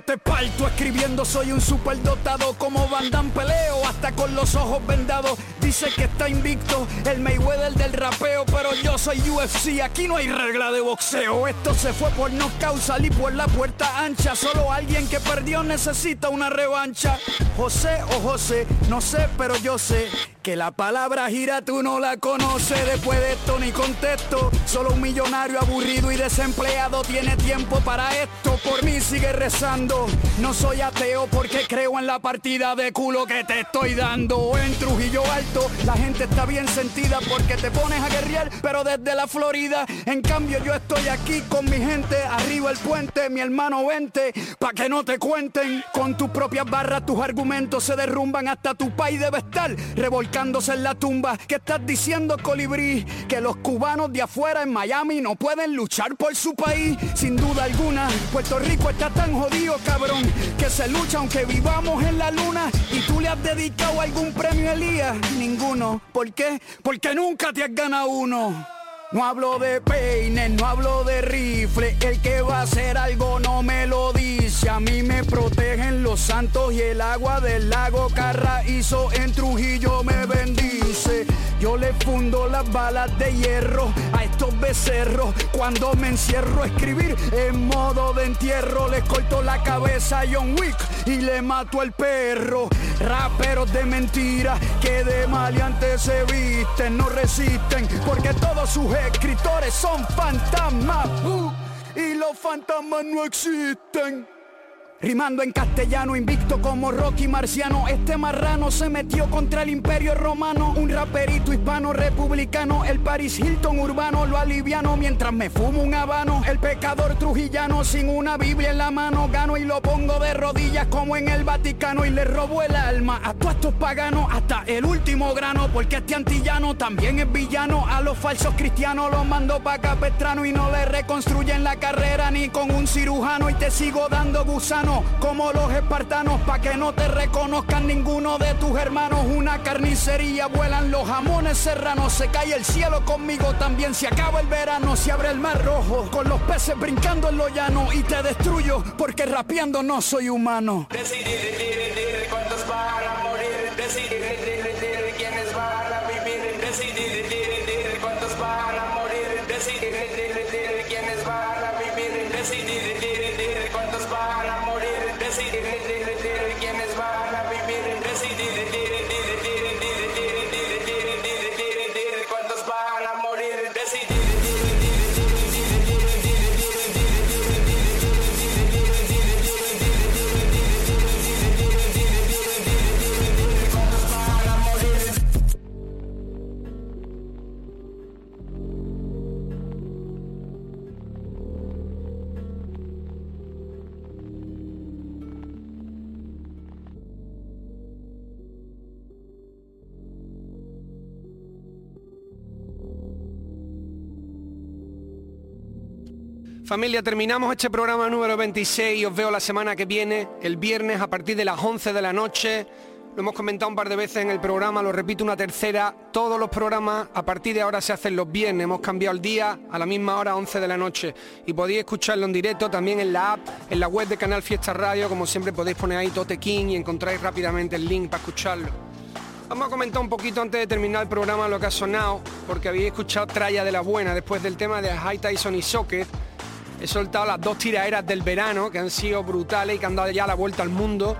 Te parto escribiendo, soy un superdotado como Van Damme peleo, hasta con los ojos vendados. Dice que está invicto, el Mayweather del rapeo, pero yo soy UFC, aquí no hay regla de boxeo. Esto se fue por no salí por la puerta ancha. Solo alguien que perdió necesita una revancha. José o José, no sé, pero yo sé que la palabra gira tú no la conoces. Después de esto ni contesto, solo un millonario aburrido y desempleado tiene tiempo para esto. Por mí sigue rezando No soy ateo porque creo en la partida de culo que te estoy dando. En Trujillo Alto la gente está bien sentida porque te pones a guerrear, pero desde la Florida. En cambio yo estoy aquí con mi gente, arriba el puente, mi hermano vente, pa' que no te cuenten. Con tus propias barras tus argumentos se derrumban hasta tu país debe estar revolcándose en la tumba. ¿Qué estás diciendo, colibrí? Que los cubanos de afuera en Miami no pueden luchar por su país. Sin duda alguna, Puerto Rico está tan jodido, cabrón, que se lucha aunque vivamos en la luna. Y tú le has dedicado algún premio, Elías? Ninguno. ¿Por qué? Porque nunca te has ganado uno. No hablo de peines, no hablo de rifle. El que va a hacer algo no me lo dice. A mí me protegen los santos y el agua del lago Carraízo en Trujillo me bendice. Yo le fundo las balas de hierro a estos becerros. Cuando me encierro a escribir en modo de entierro, les corto la cabeza a John Wick y le mato al perro. Raperos de mentira que de maleantes se visten, no resisten porque todos sus escritores son fantasmas. uh, y los fantasmas no existen. Rimando en castellano, invicto como Rocky Marciano. Este marrano se metió contra el imperio romano. Un raperito hispano republicano. El Paris Hilton urbano lo aliviano mientras me fumo un habano. El pecador trujillano sin una Biblia en la mano. Gano y lo pongo de rodillas como en el Vaticano. Y le robo el alma a todos estos paganos hasta el último grano. Porque este antillano también es villano. A los falsos cristianos los mando pa' Capestrano y no le reconstruyen la carrera ni con un cirujano. Y te sigo dando gusano como los espartanos pa' que no te reconozcan ninguno de tus hermanos. Una carnicería, vuelan los jamones serranos, se cae el cielo conmigo también. Se acaba el verano, se abre el mar rojo, con los peces brincando en lo llano y te destruyo porque rapeando no soy humano. Decidir, Familia, terminamos este programa número 26 y os veo la semana que viene, el viernes a partir de las 11 de la noche. Lo hemos comentado un par de veces en el programa, lo repito una tercera. Todos los programas a partir de ahora se hacen los viernes. Hemos cambiado el día a la misma hora, 11 de la noche. Y podéis escucharlo en directo también en la app, en la web de Canal Fiesta Radio. Como siempre podéis poner ahí Tote King y encontráis rápidamente el link para escucharlo. Vamos a comentar un poquito antes de terminar el programa lo que ha sonado, porque habéis escuchado Tralla de la Buena después del tema de High Tyson y Socket. He soltado las dos tiraderas del verano que han sido brutales y que han dado ya la vuelta al mundo.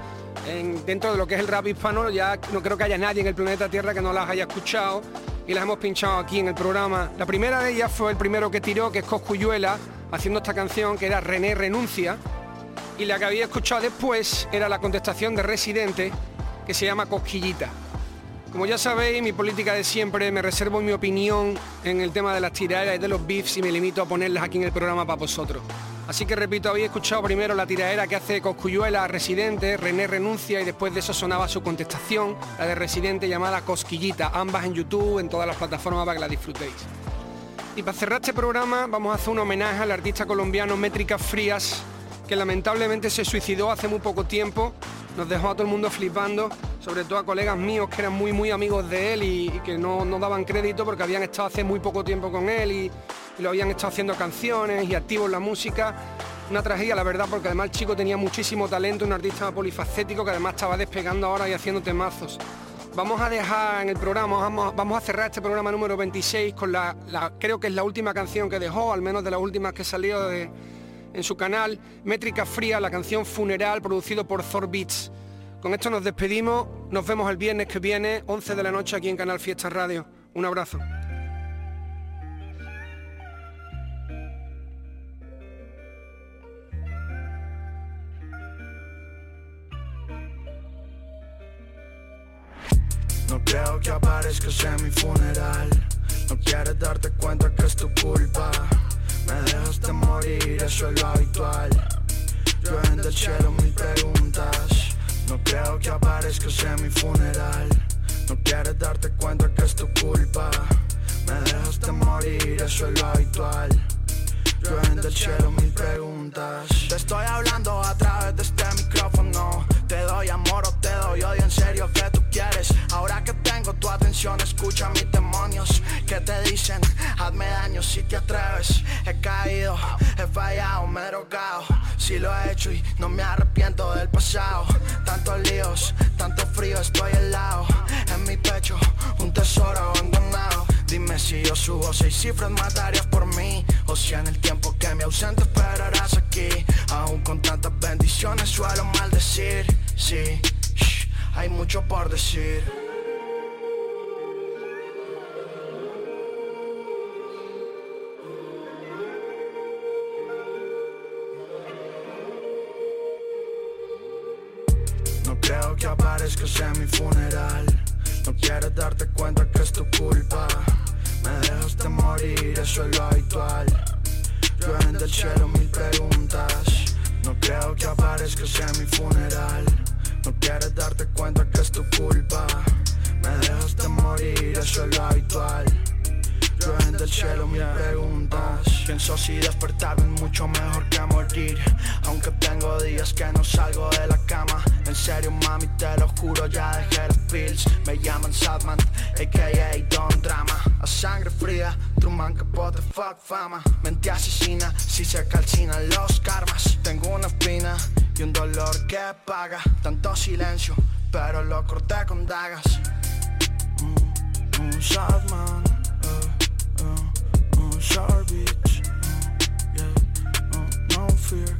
En- dentro de lo que es el rap hispano, ya no creo que haya nadie en el planeta Tierra que no las haya escuchado y las hemos pinchado aquí en el programa. La primera de ellas fue el primero que tiró, que es Coscuyuela, haciendo esta canción que era René Renuncia. Y la que había escuchado después era la contestación de Residente, que se llama Cosquillita. Como ya sabéis, mi política de siempre, me reservo mi opinión en el tema de las tiraderas y de los beefs y me limito a ponerlas aquí en el programa para vosotros. Así que repito, habéis escuchado primero la tiradera que hace Coscuyuela a Residente, René renuncia y después de eso sonaba su contestación, la de Residente llamada Cosquillita, ambas en YouTube, en todas las plataformas para que la disfrutéis. Y para cerrar este programa vamos a hacer un homenaje al artista colombiano Métricas Frías, que lamentablemente se suicidó hace muy poco tiempo. Nos dejó a todo el mundo flipando, sobre todo a colegas míos que eran muy muy amigos de él y, que no, no daban crédito porque habían estado hace muy poco tiempo con él y, lo habían estado haciendo canciones y activos en la música. Una tragedia, la verdad, porque además el chico tenía muchísimo talento, un artista polifacético que además estaba despegando ahora y haciendo temazos. Vamos a dejar en el programa, vamos, vamos a cerrar este programa número 26 con la, la- creo que es la última canción que dejó, al menos de las últimas que salió de, en su canal, Métrica Fría, la canción Funeral, producido por Thor Beats. Con esto nos despedimos, nos vemos el viernes que viene, 11 de la noche aquí en Canal Fiesta Radio. Un abrazo. No creo que aparezcas en mi funeral, no quieres darte cuenta que es tu culpa. Me dejaste morir, eso es lo habitual. Yo en el cielo mil preguntas. No creo que aparezcas en mi funeral. No quieres darte cuenta que es tu culpa. Me dejaste morir, eso es lo habitual. Llueven del cielo mil preguntas. Te estoy hablando a través de este micrófono. Te doy amor o te doy odio, en serio que tú quieres. Ahora que tengo tu atención, escucha mis demonios que te dicen, hazme daño si te atreves. He caído, he fallado, me he drogado. Si lo he hecho y no me arrepiento del pasado. Tantos líos, tanto frío, estoy helado. En mi pecho, un tesoro abandonado. Dime si yo subo seis cifras, matarías por mí. O si en el tiempo que me ausente esperarás aquí. Aún con tantas bendiciones suelo maldecir. Sí, shh, hay mucho por decir. Que en mi funeral. No quieres darte cuenta que es tu culpa. Me dejaste morir, eso es lo habitual. Llueven del cielo mil preguntas. No creo que aparezcas en mi funeral. No quieres darte cuenta que es tu culpa. Me dejaste morir, eso es lo habitual. Llueven del cielo mil preguntas. Pienso si despertarme es mucho mejor que morir. Aunque tengo días que no salgo de la cama. En serio, mami, te lo juro, ya dejé los pills. Me llaman Sadman, a.k.a. Don Drama. A sangre fría, Truman capote, fuck fama. Mente asesina, si se calcinan los karmas. Tengo una espina y un dolor que paga. Tanto silencio, pero lo corté con dagas. Mm, un Sadman. Uh, uh, uh, sharp bitch, uh, yeah, uh, no fear,